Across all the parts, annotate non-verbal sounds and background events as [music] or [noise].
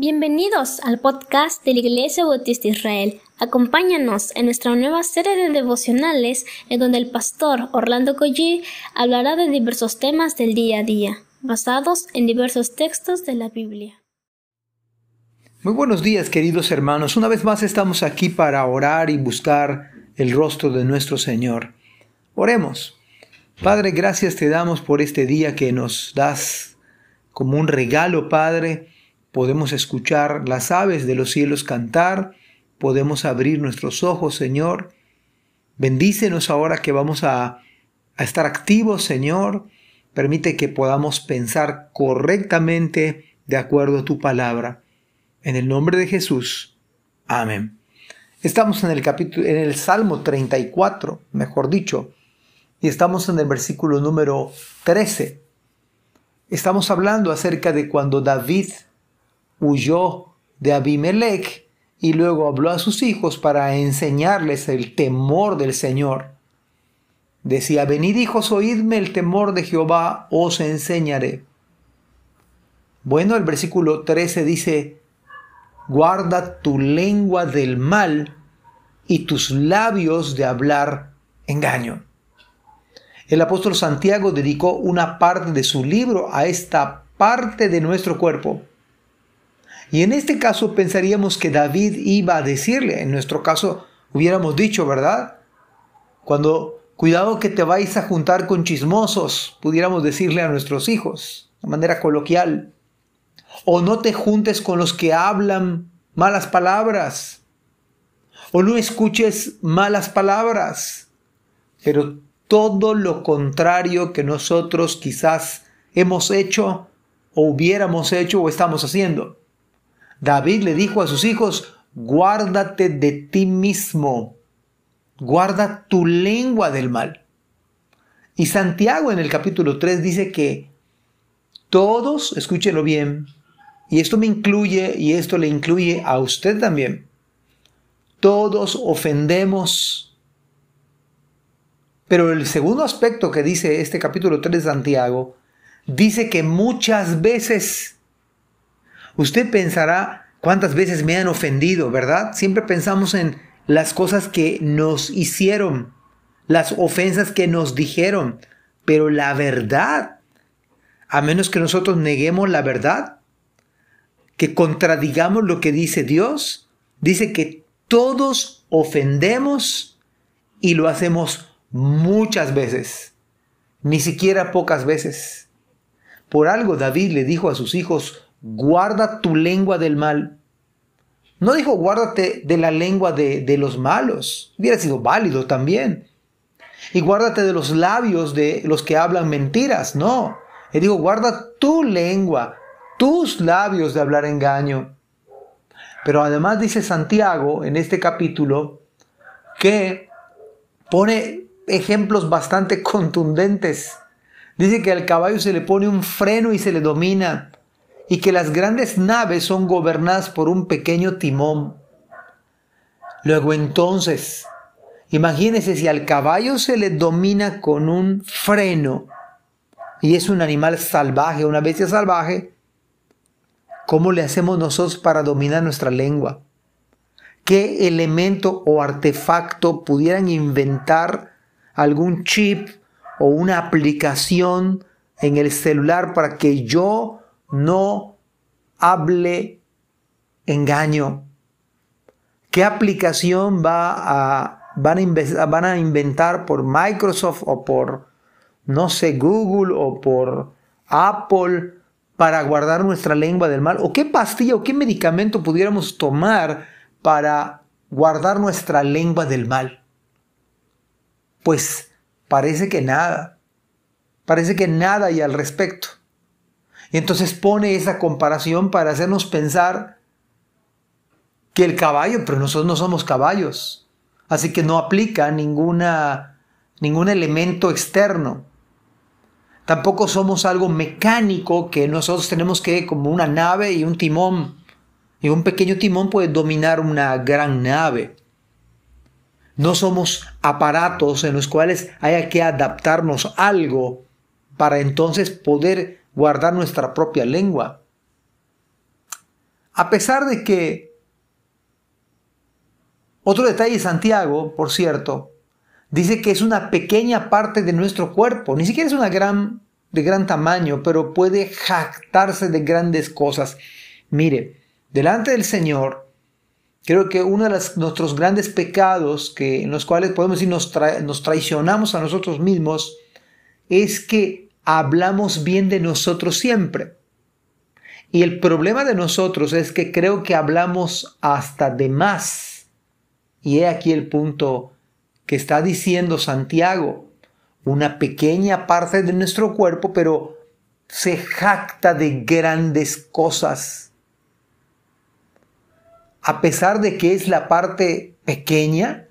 Bienvenidos al podcast de la Iglesia Bautista Israel. Acompáñanos en nuestra nueva serie de devocionales en donde el pastor Orlando Collie hablará de diversos temas del día a día, basados en diversos textos de la Biblia. Muy buenos días queridos hermanos. Una vez más estamos aquí para orar y buscar el rostro de nuestro Señor. Oremos. Padre, gracias te damos por este día que nos das como un regalo, Padre podemos escuchar las aves de los cielos cantar, podemos abrir nuestros ojos, Señor. Bendícenos ahora que vamos a, a estar activos, Señor. Permite que podamos pensar correctamente de acuerdo a tu palabra. En el nombre de Jesús. Amén. Estamos en el capítulo en el Salmo 34, mejor dicho, y estamos en el versículo número 13. Estamos hablando acerca de cuando David huyó de Abimelech y luego habló a sus hijos para enseñarles el temor del Señor. Decía, venid hijos, oídme el temor de Jehová, os enseñaré. Bueno, el versículo 13 dice, guarda tu lengua del mal y tus labios de hablar engaño. El apóstol Santiago dedicó una parte de su libro a esta parte de nuestro cuerpo y en este caso pensaríamos que David iba a decirle, en nuestro caso hubiéramos dicho, ¿verdad? Cuando cuidado que te vais a juntar con chismosos, pudiéramos decirle a nuestros hijos, de manera coloquial. O no te juntes con los que hablan malas palabras. O no escuches malas palabras. Pero todo lo contrario que nosotros quizás hemos hecho o hubiéramos hecho o estamos haciendo. David le dijo a sus hijos, guárdate de ti mismo, guarda tu lengua del mal. Y Santiago en el capítulo 3 dice que todos, escúchenlo bien, y esto me incluye y esto le incluye a usted también, todos ofendemos. Pero el segundo aspecto que dice este capítulo 3 de Santiago, dice que muchas veces Usted pensará cuántas veces me han ofendido, ¿verdad? Siempre pensamos en las cosas que nos hicieron, las ofensas que nos dijeron, pero la verdad, a menos que nosotros neguemos la verdad, que contradigamos lo que dice Dios, dice que todos ofendemos y lo hacemos muchas veces, ni siquiera pocas veces. Por algo David le dijo a sus hijos, guarda tu lengua del mal. No dijo guárdate de la lengua de, de los malos, hubiera sido válido también. Y guárdate de los labios de los que hablan mentiras, no. Él dijo, guarda tu lengua, tus labios de hablar engaño. Pero además dice Santiago en este capítulo que pone ejemplos bastante [laughs] contundentes. Dice que al caballo se le pone un freno y se le domina y que las grandes naves son gobernadas por un pequeño timón. Luego entonces, imagínese si al caballo se le domina con un freno y es un animal salvaje, una bestia salvaje, ¿cómo le hacemos nosotros para dominar nuestra lengua? ¿Qué elemento o artefacto pudieran inventar algún chip o una aplicación en el celular para que yo no hable engaño. ¿Qué aplicación va a, van, a van a inventar por Microsoft o por, no sé, Google o por Apple para guardar nuestra lengua del mal? ¿O qué pastilla o qué medicamento pudiéramos tomar para guardar nuestra lengua del mal? Pues parece que nada. Parece que nada hay al respecto. Y entonces pone esa comparación para hacernos pensar que el caballo, pero nosotros no somos caballos. Así que no aplica ninguna, ningún elemento externo. Tampoco somos algo mecánico que nosotros tenemos que, como una nave y un timón. Y un pequeño timón puede dominar una gran nave. No somos aparatos en los cuales haya que adaptarnos algo para entonces poder guardar nuestra propia lengua. a pesar de que otro detalle de Santiago, por cierto, dice que es una pequeña parte de nuestro cuerpo, ni siquiera es una gran de gran tamaño, pero puede jactarse de grandes cosas. Mire, delante del Señor, creo que uno de nuestros grandes pecados, que, en los cuales podemos decir nos traicionamos a nosotros mismos, es que hablamos bien de nosotros siempre. Y el problema de nosotros es que creo que hablamos hasta de más. Y he aquí el punto que está diciendo Santiago una pequeña parte de nuestro cuerpo, pero se jacta de grandes cosas. A pesar de que es la parte pequeña,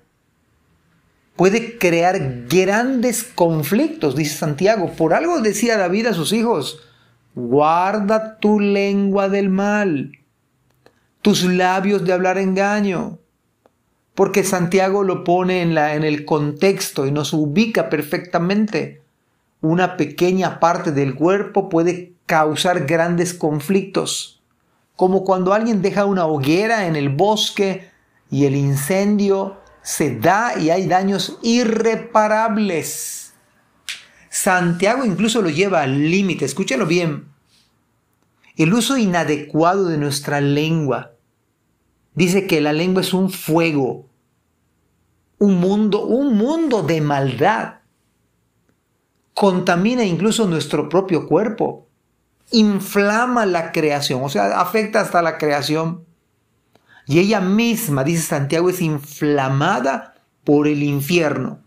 puede crear grandes conflictos, dice Santiago. Por algo decía David a sus hijos, guarda tu lengua del mal, tus labios de hablar engaño porque Santiago lo pone en, la, en el contexto y nos ubica perfectamente. Una pequeña parte del cuerpo puede causar grandes conflictos, como cuando alguien deja una hoguera en el bosque y el incendio se da y hay daños irreparables. Santiago incluso lo lleva al límite, escúchalo bien. El uso inadecuado de nuestra lengua. Dice que la lengua es un fuego un mundo, un mundo de maldad. Contamina incluso nuestro propio cuerpo. Inflama la creación, o sea, afecta hasta la creación. Y ella misma, dice Santiago, es inflamada por el infierno.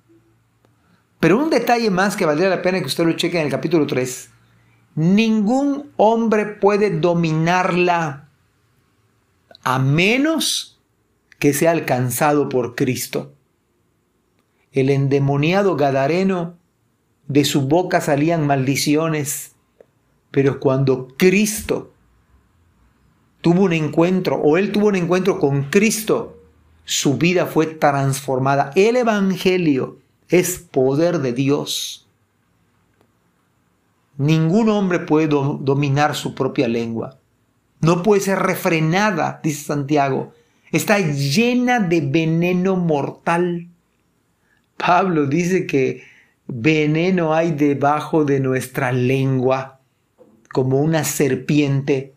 Pero un detalle más que valdría la pena que usted lo cheque en el capítulo 3. Ningún hombre puede dominarla a menos que sea alcanzado por Cristo el endemoniado Gadareno, de su boca salían maldiciones, pero cuando Cristo tuvo un encuentro, o él tuvo un encuentro con Cristo, su vida fue transformada. El Evangelio es poder de Dios. Ningún hombre puede dominar su propia lengua. No puede ser refrenada, dice Santiago. Está llena de veneno mortal. Pablo dice que veneno hay debajo de nuestra lengua, como una serpiente.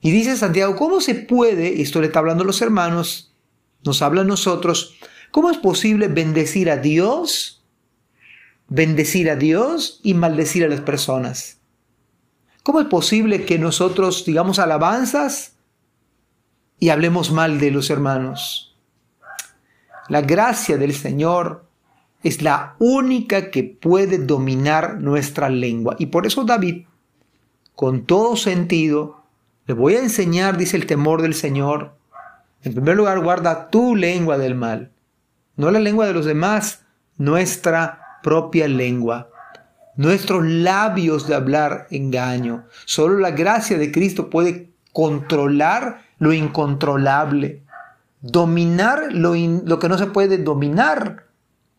Y dice Santiago, ¿cómo se puede, esto le está hablando a los hermanos, nos habla a nosotros, ¿cómo es posible bendecir a Dios, bendecir a Dios y maldecir a las personas? ¿Cómo es posible que nosotros digamos alabanzas y hablemos mal de los hermanos? La gracia del Señor es la única que puede dominar nuestra lengua. Y por eso David, con todo sentido, le voy a enseñar, dice el temor del Señor. En primer lugar, guarda tu lengua del mal, no la lengua de los demás, nuestra propia lengua. Nuestros labios de hablar engaño. Solo la gracia de Cristo puede controlar lo incontrolable dominar lo, lo que no se puede dominar,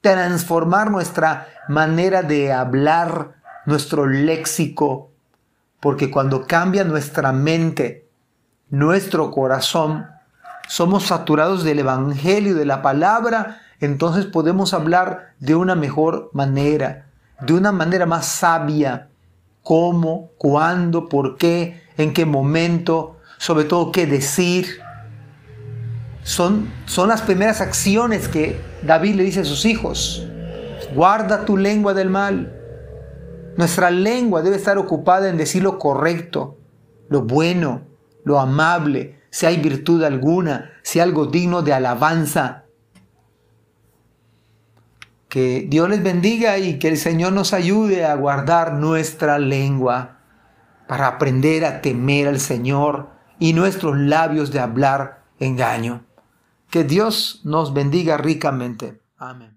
transformar nuestra manera de hablar, nuestro léxico, porque cuando cambia nuestra mente, nuestro corazón, somos saturados del Evangelio, de la palabra, entonces podemos hablar de una mejor manera, de una manera más sabia, cómo, cuándo, por qué, en qué momento, sobre todo qué decir, son, son las primeras acciones que David le dice a sus hijos. Guarda tu lengua del mal. Nuestra lengua debe estar ocupada en decir lo correcto, lo bueno, lo amable, si hay virtud alguna, si algo digno de alabanza. Que Dios les bendiga y que el Señor nos ayude a guardar nuestra lengua para aprender a temer al Señor y nuestros labios de hablar engaño. Que Dios nos bendiga ricamente. Amén.